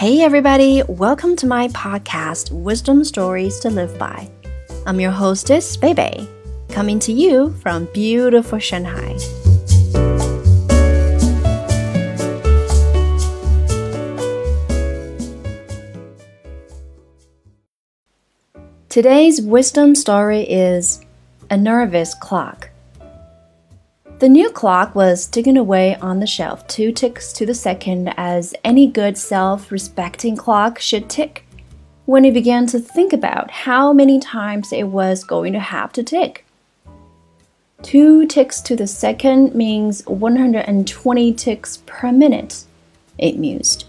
Hey, everybody, welcome to my podcast, Wisdom Stories to Live By. I'm your hostess, Bebe, coming to you from beautiful Shanghai. Today's wisdom story is A Nervous Clock. The new clock was ticking away on the shelf, two ticks to the second, as any good self respecting clock should tick, when he began to think about how many times it was going to have to tick. Two ticks to the second means 120 ticks per minute, it mused.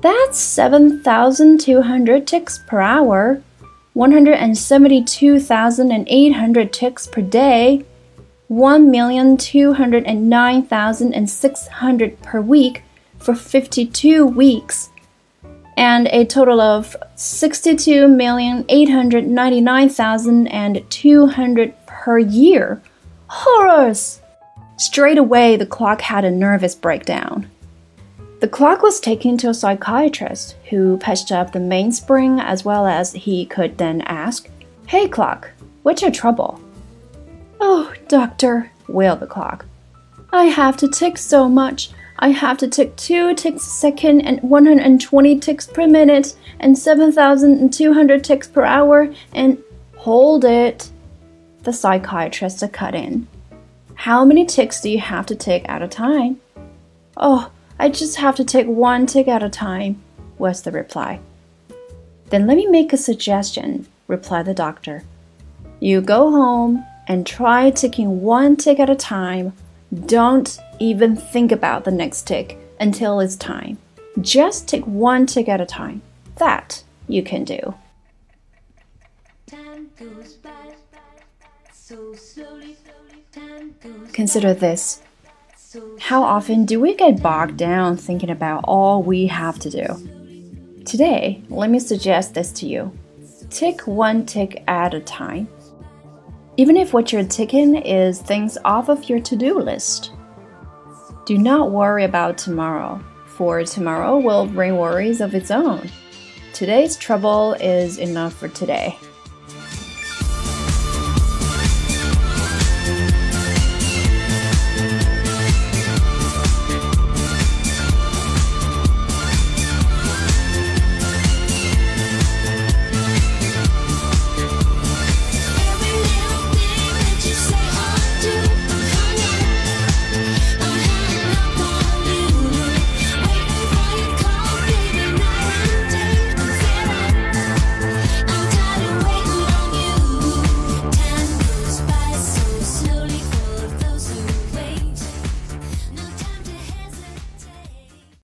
That's 7,200 ticks per hour 172,800 ticks per day, 1,209,600 per week for 52 weeks, and a total of 62,899,200 per year. Horrors! Straight away, the clock had a nervous breakdown. The clock was taken to a psychiatrist who patched up the mainspring as well as he could then ask, Hey, clock, what's your trouble? Doctor, wailed the clock. I have to tick so much. I have to tick two ticks a second and 120 ticks per minute and 7,200 ticks per hour and hold it. The psychiatrist cut in. How many ticks do you have to tick at a time? Oh, I just have to take one tick at a time, was the reply. Then let me make a suggestion, replied the doctor. You go home and try ticking one tick at a time. Don't even think about the next tick until it's time. Just tick one tick at a time. That you can do. Consider this how often do we get bogged down thinking about all we have to do? Today, let me suggest this to you tick one tick at a time. Even if what you're ticking is things off of your to do list. Do not worry about tomorrow, for tomorrow will bring worries of its own. Today's trouble is enough for today.